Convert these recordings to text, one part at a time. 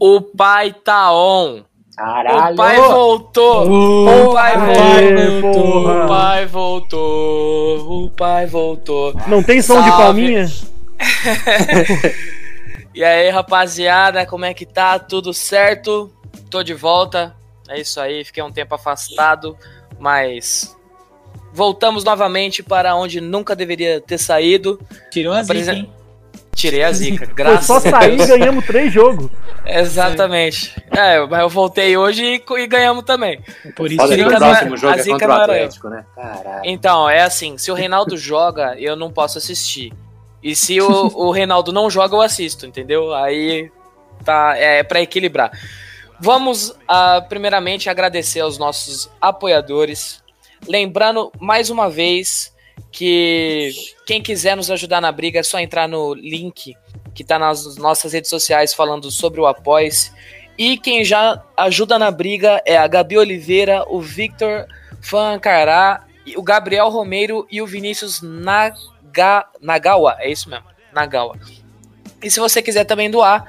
O pai tá on. Caralho! O pai voltou. Uh, o pai aê, voltou. porra. O pai voltou. O pai voltou. Não tem som de Salve. palminha? E aí, rapaziada, como é que tá? Tudo certo? Tô de volta. É isso aí, fiquei um tempo afastado, mas voltamos novamente para onde nunca deveria ter saído. Tirou a zica, Apresen- hein? Tirei a zica, Foi graças só a sair e Deus. ganhamos três jogos. Exatamente. É, mas eu voltei hoje e, e ganhamos também. Por isso que o não é- próximo jogo a é zica contra o não era eu. Atlético, né? Caralho. Então, é assim, se o Reinaldo joga, eu não posso assistir. E se o, o Reinaldo não joga, eu assisto, entendeu? Aí tá, é para equilibrar. Vamos, ah, primeiramente, agradecer aos nossos apoiadores. Lembrando, mais uma vez, que quem quiser nos ajudar na briga é só entrar no link que tá nas nossas redes sociais falando sobre o Apoies. E quem já ajuda na briga é a Gabi Oliveira, o Victor Fancará, o Gabriel Romeiro e o Vinícius Naga, Nagawa. É isso mesmo, Nagawa. E se você quiser também doar,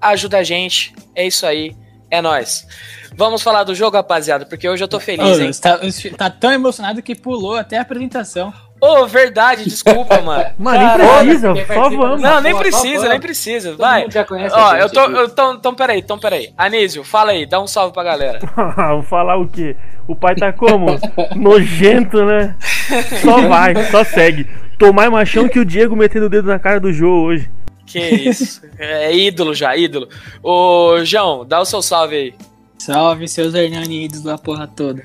ajuda a gente. É isso aí, é nóis. Vamos falar do jogo, rapaziada, porque hoje eu tô feliz, Ô, hein? tá, tá tão emocionado que pulou até a apresentação. Ô, verdade, desculpa, mano. Mano, nem precisa, só vamos. Não, nem precisa, nem precisa. Vai. mundo já conhece Ó, eu tô. aqui. Eu tô então, peraí, então, peraí. Anísio, fala aí, dá um salve pra galera. Vou falar o quê? O pai tá como? Nojento, né? Só vai, só segue. Tô mais machão que o Diego metendo o dedo na cara do Jô hoje. Que isso. É ídolo já, ídolo. Ô, João, dá o seu salve aí. Salve seus Hernani ídolos da porra toda.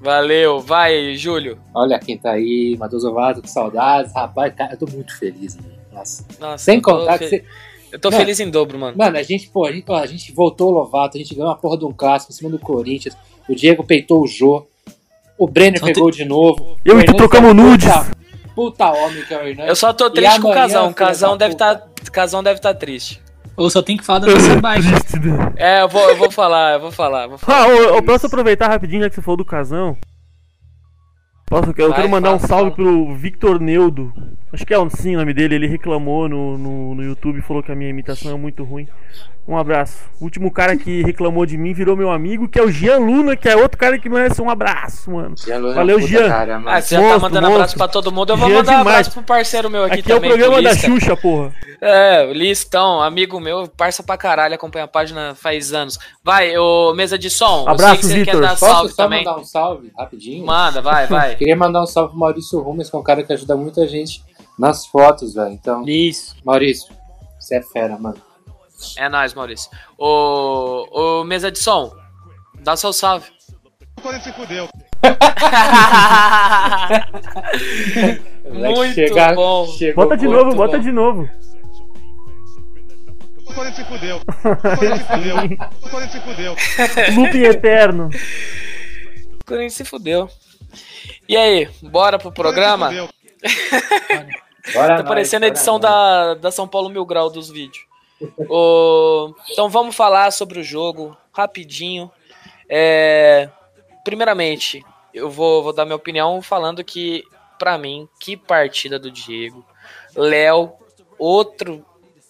Valeu, vai, Júlio. Olha quem tá aí, Matheus Ovato, que saudades. Rapaz, cara, eu tô muito feliz, mano. Nossa. Nossa, Sem contar que você. Eu tô Mano. feliz em dobro, mano. Mano, a gente, pô, a gente, a gente voltou o Lovato, a gente ganhou uma porra de um clássico em cima do Corinthians. O Diego peitou o Jô. O Brenner Só pegou de novo. Eu e tu trocamos é um nudes. Puta, puta homem que é o Hernandes. Eu só tô E triste com o Casão. Casão deve puta. tá, Casão deve tá triste. Ou só tem que falar da nossa baixa. Né? É, eu vou, eu vou falar, eu vou falar. eu Vou falar. Ah, ô, ô, posso aproveitar rapidinho, já que você falou do casão? Posso? Eu Vai, quero mandar um fala, salve fala. pro Victor Neudo. Acho que é assim o nome dele. Ele reclamou no, no, no YouTube e falou que a minha imitação é muito ruim. Um abraço. O último cara que reclamou de mim virou meu amigo, que é o Jean Luna, que é outro cara que merece um abraço, mano. Jean Luna é Valeu, puta Jean. Cara, mano. Ah, você já tá Monstro, mandando abraço monstro. pra todo mundo. Eu vou Jean mandar um demais. abraço pro parceiro meu aqui, Aqui, é o também. programa pro da. Xuxa, porra. É, o Listão, amigo meu, parça pra caralho, acompanha a página faz anos. Vai, ô mesa de som. eu Abraço, sei que você Vitor. quer dar Posso salve só também. mandar um salve rapidinho? Manda, vai, vai. Queria mandar um salve pro Maurício Rumes, que é um cara que ajuda muita gente nas fotos, velho. Então, Isso. Maurício, você é fera, mano. É nóis, Maurício. Ô, ô, mesa de som, dá seu salve. Moleque, Muito chega- bom. chegou Bota de novo, bota bom. de novo. Looping eterno. Corinthians se fudeu. E aí, bora pro programa? Bora Tá parecendo a edição da, da São Paulo Mil Grau dos vídeos. Ô, então vamos falar sobre o jogo rapidinho. É, primeiramente, eu vou, vou dar minha opinião falando que, pra mim, que partida do Diego. Léo, outro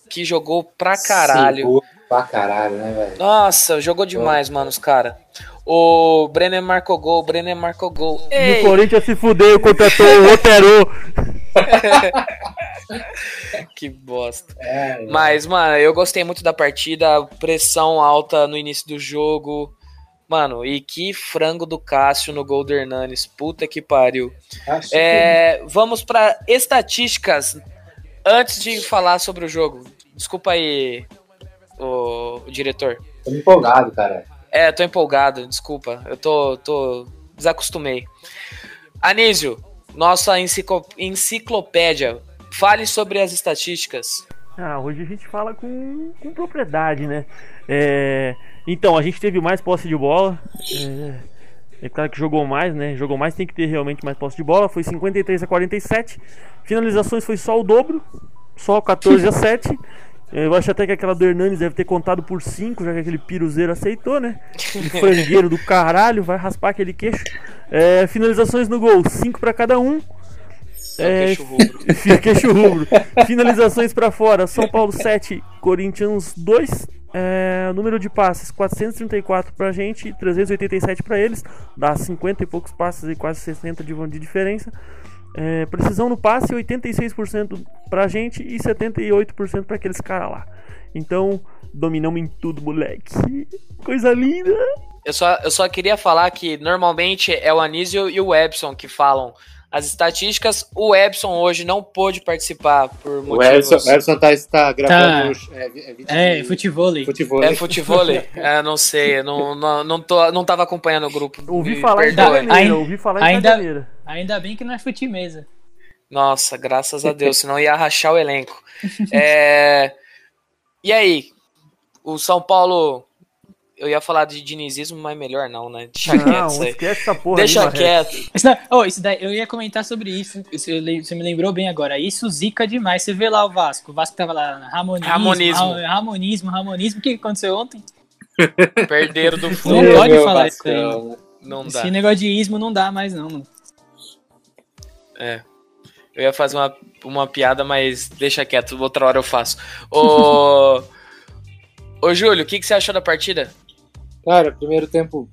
que jogou pra caralho. Pra caralho, né, velho? Nossa, jogou demais, mano, os cara. O Brenner marcou gol, o Brenner marcou gol. E Ei, o Corinthians se fudeu, contratou o Otero. que bosta. É, Mas, mano, eu gostei muito da partida, pressão alta no início do jogo. Mano, e que frango do Cássio no gol do Hernanes. Puta que pariu. É, vamos pra estatísticas. Antes de falar sobre o jogo. Desculpa aí, o, o diretor. que tô empolgado, cara. É, tô empolgado, desculpa. Eu tô, tô desacostumei. Anísio, nossa enciclo- enciclopédia. Fale sobre as estatísticas. Ah, hoje a gente fala com, com propriedade, né? É, então, a gente teve mais posse de bola. É, é claro que jogou mais, né? Jogou mais, tem que ter realmente mais posse de bola. Foi 53 a 47. Finalizações foi só o dobro, só 14 a 7. Eu acho até que aquela do Hernanes deve ter contado por 5, já que aquele piruzeiro aceitou, né? Aquele frangueiro do caralho, vai raspar aquele queixo. É, finalizações no gol, 5 para cada um. É, queixo rubro. queixo rubro. Finalizações para fora, São Paulo 7, Corinthians 2. É, número de passes 434 pra gente e 387 pra eles, dá 50 e poucos passes e quase 60 de, de diferença. É, precisão no passe 86% pra gente e 78% pra aqueles caras lá. Então, dominamos em tudo, moleque. Coisa linda. Eu só, eu só queria falar que normalmente é o Anísio e o Epson que falam as estatísticas. O Epson hoje não pôde participar por O motivos. Edson, o Edson tá, tá gravando. É, é, É, de futevôlei. futebol. É futevôlei? é, não sei, não, não, não, tô, não tava acompanhando o grupo. Ouvi falar em perdoe. Ainda- caganeira, ouvi falar em ainda-. Ainda bem que não é fute mesa. Nossa, graças a Deus, senão ia rachar o elenco. É, E aí, o São Paulo. Eu ia falar de dinizismo, mas melhor não, né? Deixa quieto Não, isso aí. esquece essa porra Deixa aí, quieto. Isso, daí- oh, isso daí, eu ia comentar sobre isso. Isso eu le- Você me lembrou bem agora. Isso zica demais. Você vê lá o Vasco. O Vasco tava lá. Ramonismo. Ramonismo. ra- Ramonismo, ramonismo. O que aconteceu ontem? Perderam do Não fundo. Meu pode falar Vascão, isso aí. Não dá. Esse negócio de ismo não dá mais, não, mano. É. Eu ia fazer uma, uma piada, mas deixa quieto, outra hora eu faço. Ô. Ô, Júlio, o que, que você achou da partida? Cara, primeiro tempo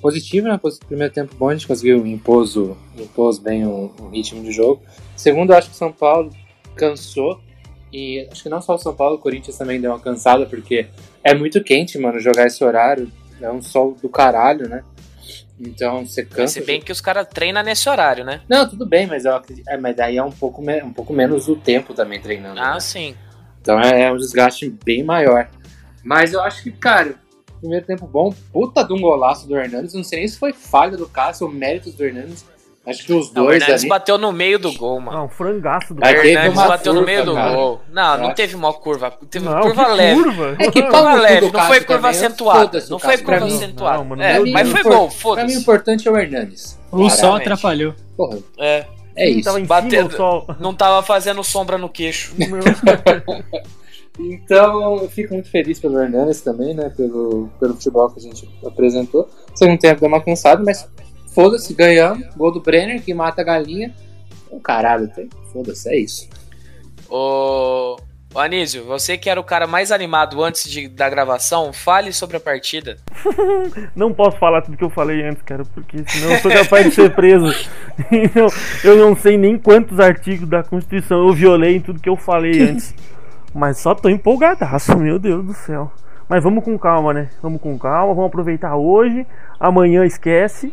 positivo, né? Primeiro tempo bom, a gente conseguiu impor, o, impôs bem o, o ritmo de jogo. Segundo, acho que o São Paulo cansou. E acho que não só o São Paulo, o Corinthians também deu uma cansada, porque é muito quente, mano, jogar esse horário. É um sol do caralho, né? Então você cansa. Se bem que os caras treinam nesse horário, né? Não, tudo bem, mas eu acredito. É, mas daí é um pouco, me- um pouco menos o tempo também treinando. Ah, né? sim. Então é, é um desgaste bem maior. Mas eu acho que, cara, primeiro tempo bom, puta de um golaço do Hernandes. Não sei nem se foi falha do Cássio ou méritos do Hernandes. Acho que os Não, o dois Hernandes ali. bateu no meio do gol, mano. Não, frangaço do O Aí teve Hernandes bateu no curva, meio do cara. gol. Não, não teve uma curva. Teve Não, curva que leve. curva. É que pau Curva no cu leve, não foi curva acentuada. foda-se o Não foi curva acentuada. É, mas foi o gol, Pra mim o foda-se. importante é o Hernandes. O sol atrapalhou. Porra, É, é isso. Tava em Bateu- cima o sol. não tava fazendo sombra no queixo. Então, eu fico muito feliz pelo Hernandes também, né? Pelo, pelo futebol que a gente apresentou. Segundo tempo deu uma cansada, mas foda-se, ganhamos. Gol do Brenner, que mata a galinha. O caralho, tem- foda-se, é isso. Ô, ô Anísio, você que era o cara mais animado antes de, da gravação, fale sobre a partida. Não posso falar tudo que eu falei antes, cara, porque senão eu sou capaz de ser preso. Então, eu não sei nem quantos artigos da Constituição eu violei em tudo que eu falei antes. Mas só tô empolgadaço, meu Deus do céu. Mas vamos com calma, né? Vamos com calma, vamos aproveitar hoje. Amanhã esquece.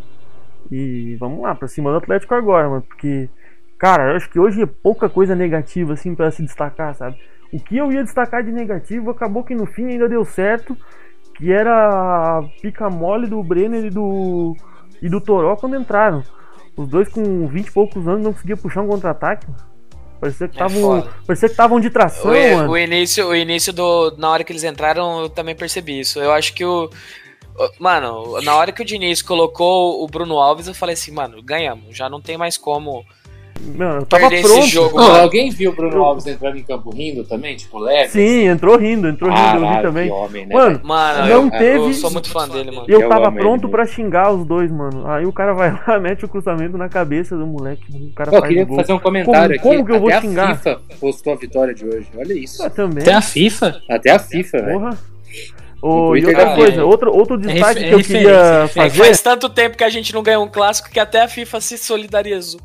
E vamos lá, pra cima do Atlético agora, mano. Porque, cara, eu acho que hoje é pouca coisa negativa, assim, pra se destacar, sabe? O que eu ia destacar de negativo acabou que no fim ainda deu certo que era a pica mole do Brenner e do e do Toró quando entraram. Os dois com 20 e poucos anos não conseguiam puxar um contra-ataque. Parecia que É estavam foda. parecia que estavam de tração, O, mano. o início, o início do. Na hora que eles entraram, eu também percebi isso. Eu acho que o- Mano, na hora que o Diniz colocou o Bruno Alves, eu falei assim, mano, ganhamos. Já não tem mais como Mano, eu tava perder pronto. esse jogo. Mano. alguém viu o Bruno Alves entrando em campo rindo também? Tipo, leve? Sim, entrou rindo, entrou rindo, eu vi Caralho, também. homem, né? Mano? Mano, Não eu, eu teve- sou muito fã dele, mano. Eu Eu tava pronto pra xingar os dois, mano. Aí o cara vai lá, mete o cruzamento na cabeça do moleque. O cara eu faz queria gol. fazer um comentário Como- aqui. como que eu vou Até xingar? a FIFA postou a vitória de hoje. Olha isso. Ah, também. Tem a FIFA. Até a FIFA, velho. Porra. Ô, e outra coisa, vida. outro, outro destaque refer- que eu queria. É fazer. faz tanto tempo que a gente não ganha um clássico que até a FIFA se solidarizou.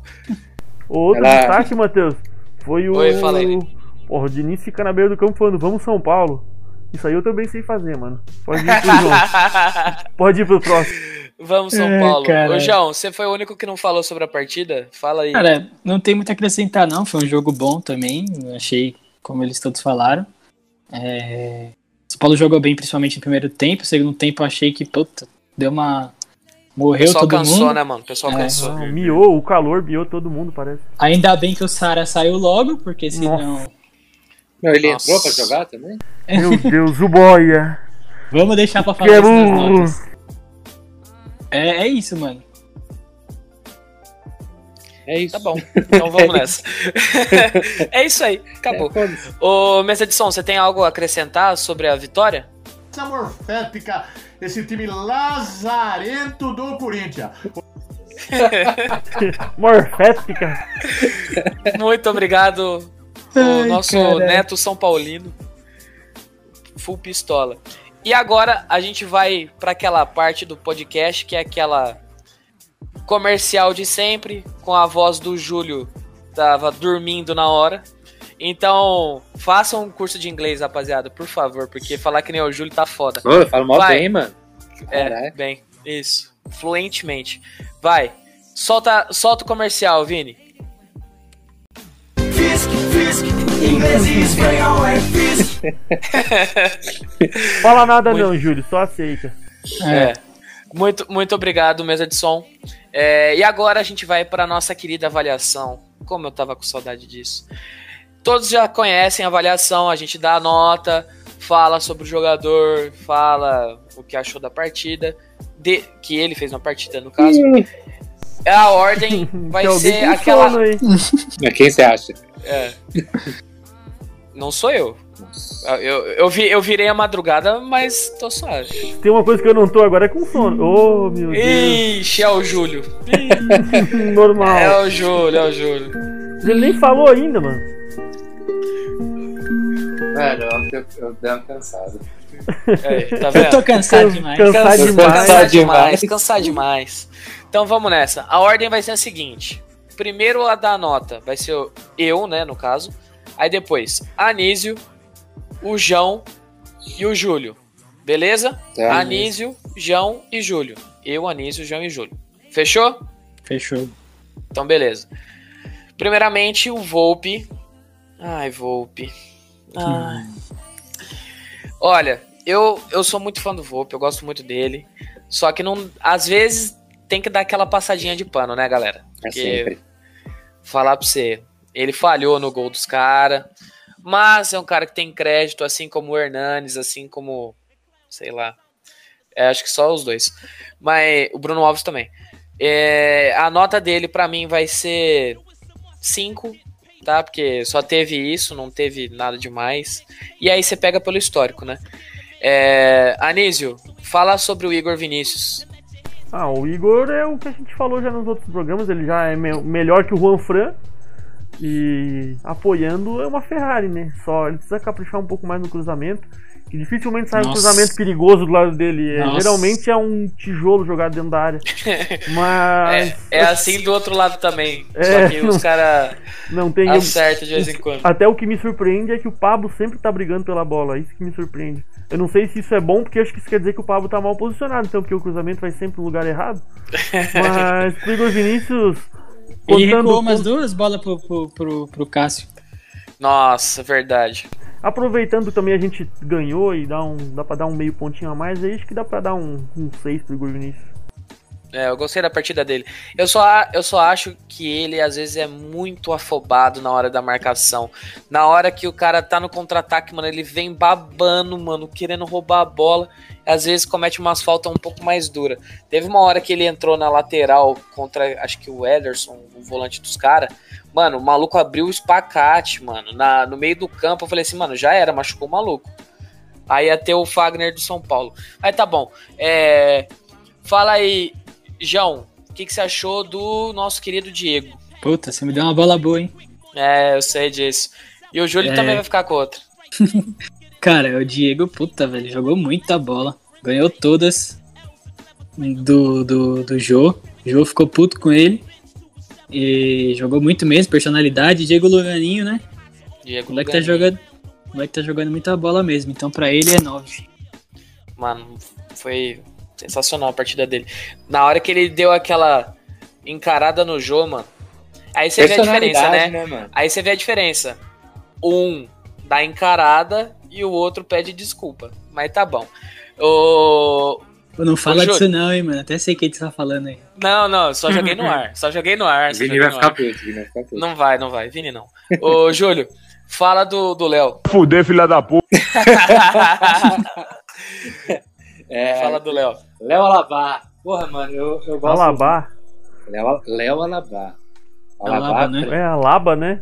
O outro Ela- destaque, Matheus, foi o. Oi, fala aí. Porra, o Diniz fica na beira do campo falando, vamos São Paulo. Isso aí eu também sei fazer, mano. Pode ir pro João. Pode ir pro próximo. Vamos, São É, Paulo. cara. Ô, João, você foi o único que não falou sobre a partida? Fala aí. Cara, não tem muito a acrescentar, não. Foi um jogo bom também. Achei, como eles todos falaram. É... São Paulo jogou bem, principalmente no primeiro tempo. segundo tempo, eu achei que, puta, deu uma. O Morreu pessoal todo cansou, mundo. né, mano? O pessoal É. cansou. Miou, o calor miou todo mundo, parece. Ainda bem que o Sara saiu logo, porque senão. Não, ele Nossa. entrou pra jogar também? Meu Deus, o boia. Vamos deixar pra falar é isso nas burro. notas. É, é isso, mano. É isso. Tá bom, então vamos nessa. é isso aí, acabou. É. Ô, Mesa de Som, você tem algo a acrescentar sobre a vitória? Essa morfética, esse time lazarento do Corinthians. Morfética. Muito obrigado, o Ai, nosso caralho. neto São Paulino. Full pistola. E agora a gente vai para aquela parte do podcast que é aquela comercial de sempre, com a voz do Júlio, tava dormindo na hora. Então, façam um curso de inglês, rapaziada, por favor, porque falar que nem o Júlio tá foda. Ô, eu falo mal Vai. bem, mano. É, Caraca. bem, isso. Fluentemente. Vai. Solta, solta o comercial, Vini. Fisk, Fisk, inglês e espanhol é Fisk. Fala nada Muito- não, Júlio, só aceita. É. Muito, muito obrigado, mesa de som. É, e agora a gente vai para nossa querida avaliação. Como eu tava com saudade disso. Todos já conhecem a avaliação, a gente dá a nota, fala sobre o jogador, fala o que achou da partida, de, que ele fez na partida, no caso. A ordem vai ser aquela. Mas quem você acha? É. Não sou eu. Eu, eu, vi, eu virei a madrugada, mas tô suave. Tem uma coisa que eu não tô agora é com sono. Oh, meu Deus. Ixi, é o Júlio. Normal. É o Júlio, é o Júlio. Ele nem falou ainda, mano. Mano, ontem eu, eu dei uma cansada. É, tá Eu tô cansado Can- demais. cansado Cansa- demais. Cansar demais, cansar demais. Então vamos nessa. A ordem vai ser a seguinte: primeiro a dar a nota vai ser eu, né, no caso. Aí depois Anísio, o João e o Júlio. Beleza? Tá, Anísio, João e Júlio. Eu, Anísio, João e Júlio. Fechou? Fechou. Então, beleza. Primeiramente, o Volpe. Ai, Volpe. Ai. Olha, eu, eu sou muito fã do Volpe, eu gosto muito dele. Só que não, às vezes tem que dar aquela passadinha de pano, né, galera? É sempre. falar pra você, ele falhou no gol dos caras, mas é um cara que tem crédito, assim como o Hernanes, assim como, sei lá, é, acho que só os dois. Mas o Bruno Alves também. É, a nota dele pra mim vai ser 5, tá? Porque só teve isso, não teve nada demais. E aí você pega pelo histórico, né? É, Anísio, fala sobre o Igor Vinícius. Ah, o Igor é o que a gente falou já nos outros programas, ele já é me- melhor que o Juan Fran. E apoiando é uma Ferrari, né? Só ele precisa caprichar um pouco mais no cruzamento. Que dificilmente sai um Nossa. cruzamento perigoso do lado dele. É, geralmente é um tijolo jogado dentro da área. Mas É, é assim do outro lado também. É, só que os não- caras não tem. acertam de vez em quando. Até o que me surpreende é que o Pablo sempre tá brigando pela bola. Isso que me surpreende. Eu não sei se isso é bom, porque acho que isso quer dizer que o Pablo tá mal posicionado, então, porque o cruzamento vai sempre no lugar errado. Mas pro Igor Vinícius. Ele recuou com- umas duas bolas pro, pro, pro, pro Cássio. Nossa, verdade. Aproveitando também a gente ganhou e dá, um, dá pra dar um meio pontinho a mais, aí acho que dá pra dar um 6 pro Igor Vinícius. É, eu gostei da partida dele. Eu só, eu só acho que ele, às vezes, é muito afobado na hora da marcação. Na hora que o cara tá no contra-ataque, mano, ele vem babando, mano, querendo roubar a bola. Às vezes comete umas faltas um pouco mais duras. Teve uma hora que ele entrou na lateral contra, acho que o Ederson, o volante dos caras. Mano, o maluco abriu o espacate, mano, na, no meio do campo. Eu falei assim, mano, já era, machucou o maluco. Aí ia ter o Fagner do São Paulo. Aí tá bom. É, fala aí, João, o que, que você achou do nosso querido Diego? Puta, você me deu uma bola boa, hein? É, eu sei disso. E o Júlio É. também vai ficar com outra. Cara, o Diego, puta, velho, jogou muita bola. Ganhou todas do, do, do Jô. O Jô ficou puto com ele. E jogou muito mesmo, personalidade. Diego Luganinho, né? Diego O moleque tá Lugani. jogando. O moleque tá jogando muita bola mesmo. Então pra ele é 9. Mano, foi sensacional a partida dele. Na hora que ele deu aquela encarada no Jô, mano. Aí você vê a diferença, né? né, mano? Aí você vê a diferença. Um dá encarada e o outro pede desculpa. Mas tá bom. O... Pô, não fala disso não, hein, mano. Até sei o que você tá falando aí. Não, não, só joguei no ar. Só joguei no ar. Vini vai ficar ar. puto, Vini vai ficar puto. Não vai, não vai. Vini, não. Ô, Júlio, Fala do do Léo. Fuder, filha da puta. É, Fala do Léo. Léo Alabá. Porra, mano, eu, eu gosto. Alabá. Léo, Léo Alabá. Alaba, né? É Alaba, né?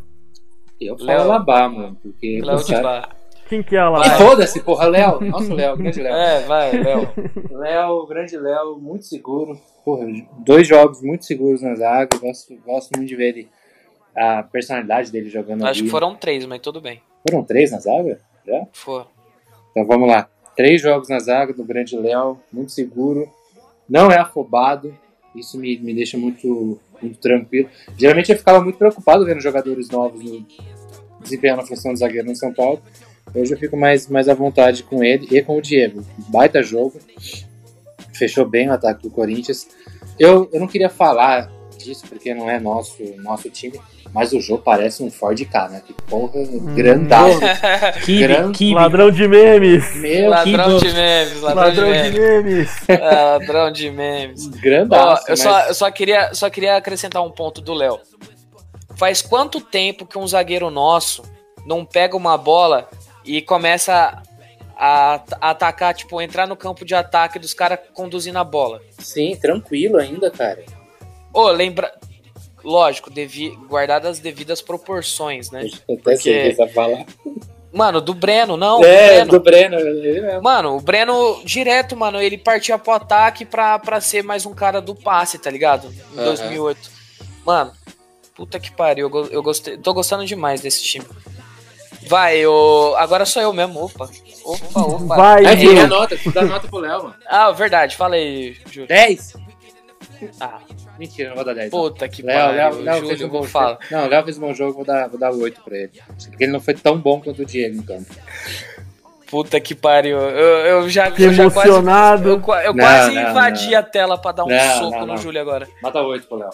Eu falo Léo- Alabá, mano. Porque. Léo de Bar. Quem que é E Alaba? foda-se, porra, Léo. Nossa, Léo, grande Léo. É, vai, Léo. Léo, grande Léo, muito seguro. Porra, dois jogos muito seguros na zaga. Gosto, gosto muito de ver ele, a personalidade dele jogando Acho ali. que foram três, mas tudo bem. Foram três na zaga? Já? Foram. Então vamos lá. Três jogos na zaga do grande Léo, muito seguro. Não é afobado. Isso me, me deixa muito, muito tranquilo. Geralmente eu ficava muito preocupado vendo jogadores novos no, desempenhando a função de zagueiro no São Paulo. Hoje eu fico mais, mais à vontade com ele e com o Diego. Baita jogo. Fechou bem o ataque do Corinthians. Eu, eu não queria falar disso porque não é nosso, nosso time, mas o jogo parece um Ford K, né? Que porra. Kibe, Grande Kibe. Ladrão de memes. Meu, ladrão que de memes, ladrão, Ladrão de de memes. memes. É, ladrão de memes. Ó, grandaço. eu, só, mas- eu só, queria, só queria acrescentar um ponto do Léo. Faz quanto tempo que um zagueiro nosso não pega uma bola e começa a, a atacar, tipo, entrar no campo de ataque dos caras conduzindo a bola? Sim, tranquilo ainda, cara. Ô, lembra. Lógico, devi, guardadas as devidas proporções, né? Eu até sei que você vai falar. Mano, do Breno, não. é, do Breno. do Breno. Mano, o Breno, direto, mano, ele partia pro ataque pra, pra ser mais um cara do passe, tá ligado? Em Aham. 2008. Mano, puta que pariu, eu, eu gostei, tô gostando demais desse time. Vai, eu, agora sou eu mesmo, opa. Opa, opa. Vai, É, dá nota, dá nota pro Léo, mano. Ah, verdade, fala aí, Júlio. 10? Ah, Mentira, não vou dar 10. puta que pariu, Léo, Léo fez um bom jogo. Não, o Léo fez um bom jogo, vou dar, vou dar 8 pra ele. Porque ele não foi tão bom quanto o Diego em campo. Puta que pariu, eu, eu já, Que eu já quase, emocionado. eu, eu Não, quase não, invadi não. a tela pra dar um Não, soco não, no. Júlio agora. Mata 8 pro Léo.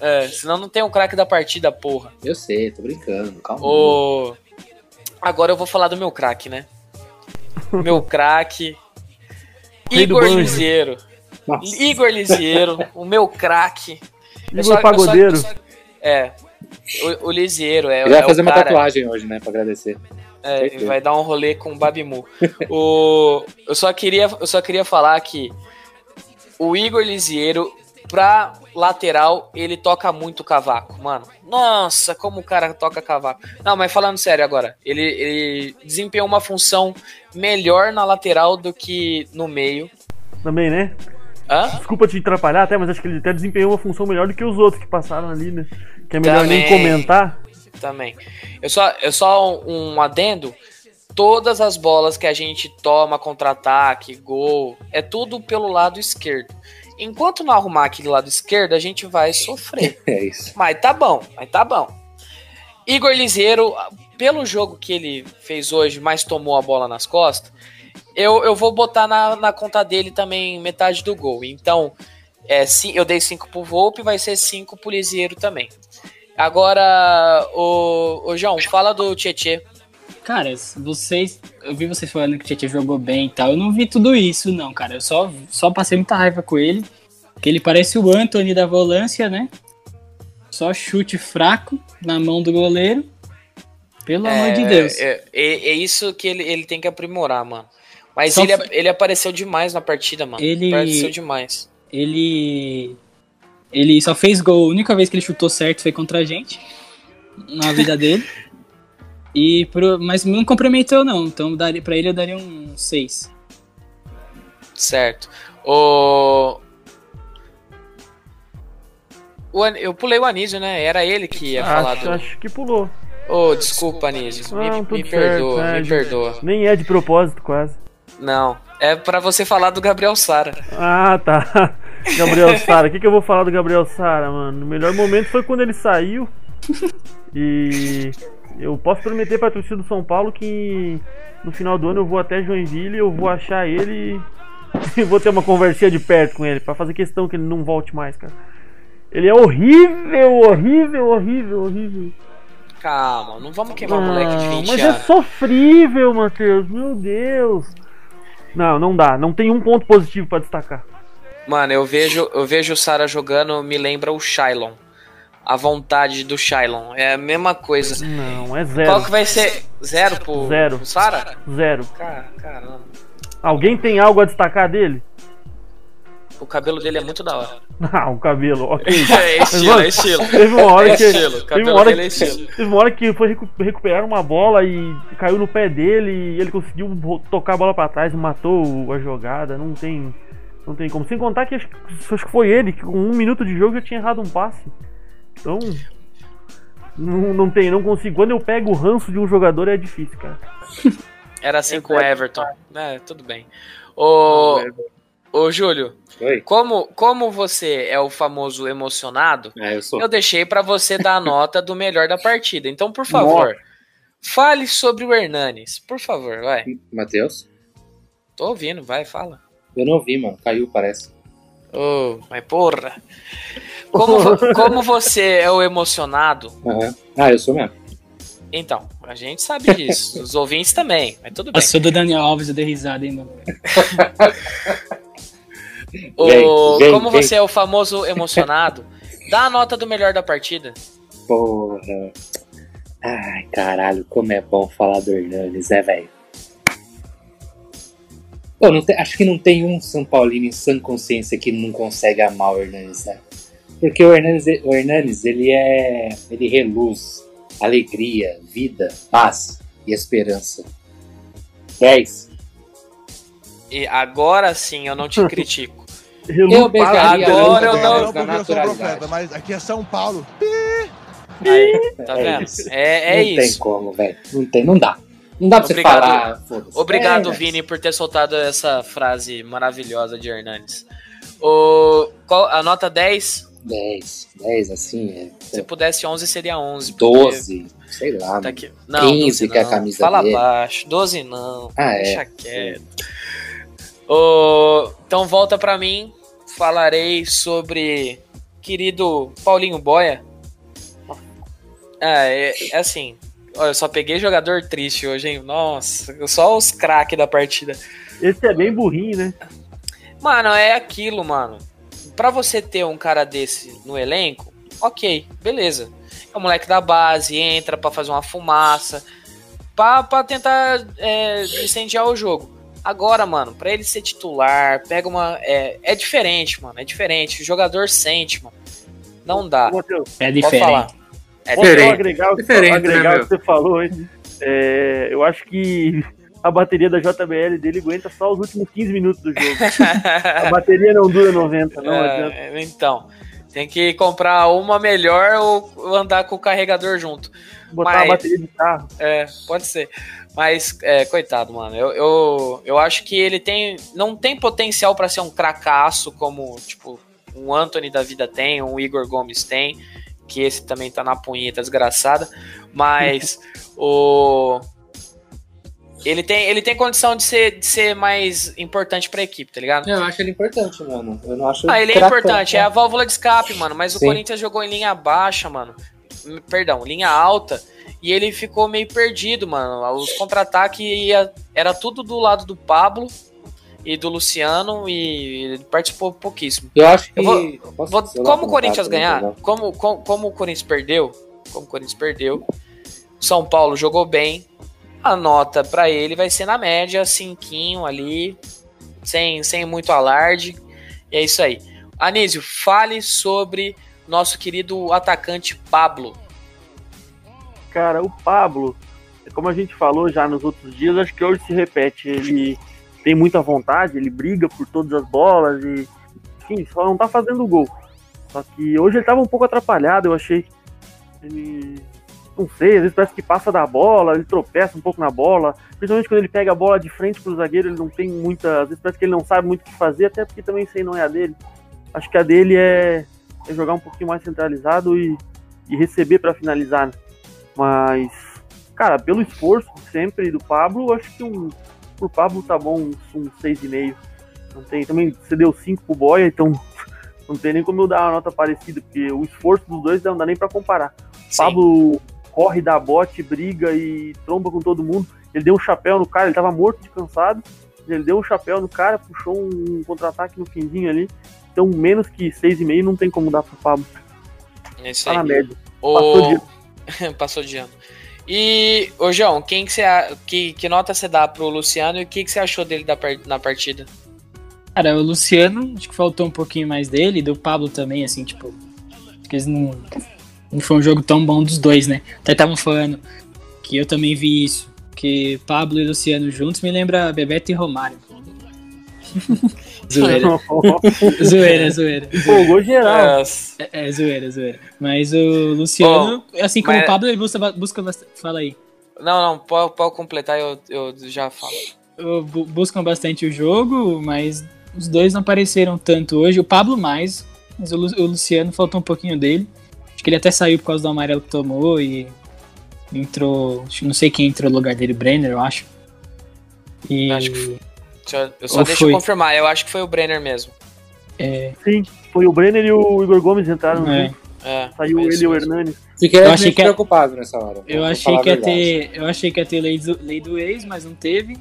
É, senão não tem o craque da partida, porra. Eu sei, tô brincando, calma. O... Agora eu vou falar do meu craque, né? Meu craque. Igor. Liseiro. Igor Liseiro, o meu craque. Igor só- eu só- Pagodeiro. eu só- É. O, o Liseiro é, Ele vai é fazer o uma tatuagem hoje, né, pra agradecer. é, certeza. vai dar um rolê com o Babimu. o, eu, só queria, eu só queria falar que o Igor Lisieiro, pra lateral, ele toca muito cavaco, mano. Nossa, como o cara toca cavaco. Não, mas falando sério agora, ele, ele desempenhou uma função melhor na lateral do que no meio. Também, né? Hã? Desculpa te atrapalhar até, mas acho que ele até desempenhou uma função melhor do que os outros que passaram ali, né? Que é melhor nem Também. comentar. Também. Eu só, eu só um, um adendo. Todas as bolas que a gente toma contra-ataque, gol, é tudo pelo lado esquerdo. Enquanto não arrumar aquele lado esquerdo, a gente vai sofrer. É isso. Mas tá bom, mas tá bom. Igor Liseiro, pelo jogo que ele fez hoje, mas tomou a bola nas costas, eu, eu vou botar na, na conta dele também metade do gol. Então, é, sim, eu dei 5 pro Volpe, vai ser 5 pro Liseiro também. Agora, o, o João, fala do Tietê. Cara, vocês. Eu vi vocês falando que o Tietchan jogou bem e tal. Eu não vi tudo isso, não, cara. Eu só, só passei muita raiva com ele. Que ele parece o Anthony da volância, né? Só chute fraco na mão do goleiro. Pelo amor de Deus. É, é- é isso que ele, ele tem que aprimorar, mano. Mas Só ele, foi- ele apareceu demais na partida, mano. Ele- Apareceu demais. Ele. Ele só fez gol. A única vez que ele chutou certo foi contra a gente. Na vida dele. E pro, mas não comprometeu, não. Então daria, pra ele eu daria um 6. Certo. O... o An- eu pulei o Anísio, né? Era ele que ia falar Acho, do. acho que pulou. Ô, desculpa, Anísio. Me, Não, me tudo perdoa, certo, é, me perdoa. Nem é de propósito, quase. Não. É pra você falar do Gabriel Sara. Ah, tá. Gabriel Sara. O que, que eu vou falar do Gabriel Sara, mano? O melhor momento foi quando ele saiu. E eu posso prometer pra torcida do São Paulo que no final do ano eu vou até Joinville, eu vou achar ele e vou ter uma conversinha de perto com ele pra fazer questão que ele não volte mais, cara. Ele é horrível, horrível, horrível, horrível. Calma, não vamos queimar um moleque de Não, 20 mas é anos. sofrível, Matheus. Meu Deus. Não, não dá. Não tem um ponto positivo pra destacar. Mano, eu vejo, eu vejo o Sara jogando, me lembra o Shylon. A vontade do Shailon. É a mesma coisa. Não, é zero. Qual que vai ser? Zero pro, Zero. pro Sara? Zero. Cara, caramba. Alguém tem algo a destacar dele? O cabelo dele é muito da hora. Ah, o cabelo, ok. É estilo, é estilo. Teve uma hora É que. estilo. O cabelo hora dele é que, estilo. teve uma hora que foi recu- recuperar uma bola e caiu no pé dele e ele conseguiu tocar a bola pra trás e matou a jogada. Não tem. Não tem como. Sem contar que acho, que- acho que foi ele que com um minuto de jogo já tinha errado um passe. Então. Não, não tem, não consigo. Quando eu pego o ranço de um jogador é difícil, cara. Era assim com o Everton. É, tudo bem. Ô, ô Júlio, Oi? como, como você é o famoso emocionado, É, eu sou. eu deixei pra você dar a nota do melhor da partida. Então, por favor, fale sobre o Hernanes. Por favor, vai. Matheus? Tô ouvindo, vai, fala. Eu não vi, mano. Caiu, parece. Ô, mas porra. Como, como você é o emocionado, Aham. Ah, eu sou mesmo. então, a gente sabe disso. Os ouvintes também, mas tudo bem. Passou do Daniel Alves, eu dei risada, hein, mano. O- Vem, vem, como vem. você é o famoso emocionado, dá a nota do melhor da partida. Porra. Ai, caralho, como é bom falar do Hernanes, é, velho? Pô, não tem- acho que não tem um São Paulino em sã consciência que não consegue amar o Hernanes, né? Porque o Hernanes, o Hernanes ele é. ele reluz alegria, vida, paz e esperança. 10. E agora sim eu não te critico. Eu beijaria Agora eu não- eu sou naturalidade. profeta, mas aqui é São Paulo. Aí, tá É vendo? isso. É, é não isso. tem como, velho. Não tem, não dá. Não dá pra você Obrigado. falar, foda-se. Obrigado, É, Vini, por ter soltado essa frase maravilhosa de Hernanes. O, qual, a nota 10, 10, 10 assim, é. se pudesse 11 seria 11. porque 12, sei lá. Tá aqui. Não, 15 12 que é a camisa Fala dele. baixo. 12 não. Ah, é. Deixa quieto. Ô, então volta pra mim. Falarei sobre querido Paulinho Boia. Ah, é, é assim. Olha, eu só peguei jogador triste hoje, hein? Nossa, só os craques da partida. Esse é bem burrinho, né? Mano, é aquilo, mano. Pra você ter um cara desse no elenco, ok, beleza. É o moleque da base, entra pra fazer uma fumaça, pra, pra tentar é, incendiar o jogo. Agora, mano, pra ele ser titular, pega uma. É, é diferente, mano, é diferente. O jogador sente, mano. Não dá. É Pode diferente. falar. É Diferente. agregar, o- Diferente, agregar né, o que você falou, hein? É, eu acho que a bateria da JBL dele aguenta só os últimos 15 minutos do jogo. A bateria não dura 90, não adianta. É, então, tem que comprar uma melhor ou andar com o carregador junto. Botar mas- a bateria de carro. É, pode ser. Mas, é, coitado, mano. Eu, eu, eu acho que ele tem. Não tem potencial pra ser um cracaço como, tipo, um Anthony da vida tem, um Igor Gomes tem. Que esse também tá na punheta desgraçada. Mas o. Ele tem, ele tem condição de ser, de ser mais importante pra equipe, tá ligado? Eu acho ele importante, mano. Eu não acho Ah, ele é importante, é né? a válvula de escape, mano. Mas o Sim. Corinthians jogou em linha baixa, mano. Perdão, linha alta. E ele ficou meio perdido, mano. Os contra-ataques era tudo do lado do Pablo e do Luciano e ele participou pouquíssimo. Eu acho que. Eu vou- Vou- como o Corinthians ganhar, entendeu? como, como, como o Corinthians perdeu, como o Corinthians perdeu, São Paulo jogou bem, a nota pra ele vai ser na média, cinquinho ali, sem, sem muito alarde, e é isso aí. Anísio, fale sobre nosso querido atacante Pablo. Cara, o Pablo, como a gente falou já nos outros dias, acho que hoje se repete. Ele tem muita vontade, ele briga por todas as bolas e, enfim, só não tá fazendo gol. Só que hoje ele tava um pouco atrapalhado, eu achei. Ele. Não sei, às vezes parece que passa da bola, ele tropeça um pouco na bola. Principalmente quando ele pega a bola de frente pro zagueiro, ele não tem muita. Às vezes parece que ele não sabe muito o que fazer, até porque também aí não é a dele. Acho que a dele é, é jogar um pouquinho mais centralizado e, e receber para finalizar. né? Mas, cara, pelo esforço sempre do Pablo, acho que um. Por Pablo tá bom um 6,5. Não tem. Também você deu 5 pro Boia, então não tem nem como eu dar uma nota parecida, porque o esforço dos dois não dá nem para comparar. Sim. Pablo corre, dá bote, briga e tromba com todo mundo. Ele deu um chapéu no cara, ele tava morto de cansado. Ele deu um chapéu no cara, puxou um contra-ataque no finzinho ali. Então, menos que 6,5 não tem como dar pro Pablo. É isso Tá na aí. média. O... Passou Passou de ano. E, ô João, quem que, você, que, que nota você dá pro Luciano e o que, que você achou dele da na partida? Cara, o Luciano, acho que faltou um pouquinho mais dele, e do Pablo também, assim, tipo. Acho que eles não. Não foi um jogo tão bom dos dois, né? Até estavam falando que eu também vi isso. Que Pablo e Luciano juntos me lembra Bebeto e Romário. zoeira, zoeira, zoeira. Empolgou geral. É, é, zoeira, zoeira. Mas o Luciano, assim como mas- o Pablo, ele busca, busca bastante. Fala aí. Não, não, pode, pode completar, eu, eu já falo. Bu- buscam bastante o jogo, mas os dois não apareceram tanto hoje. O Pablo mais, mas o, Lu- o Luciano faltou um pouquinho dele. Acho que ele até saiu por causa do amarelo que tomou e entrou. Não sei quem entrou no lugar dele, Brenner, eu acho. E Acho que Deixa- eu só Ou deixa foi? eu confirmar, eu acho que foi o Brenner mesmo. é, Sim, foi o Brenner e o Igor Gomes entraram É. junto. É, Saiu foi ele isso e o mesmo. Hernani. Fiquei Eu achei que- preocupado nessa hora. eu achei que ia ter. Eu achei que ia ter lei do, lei do ex, mas não teve.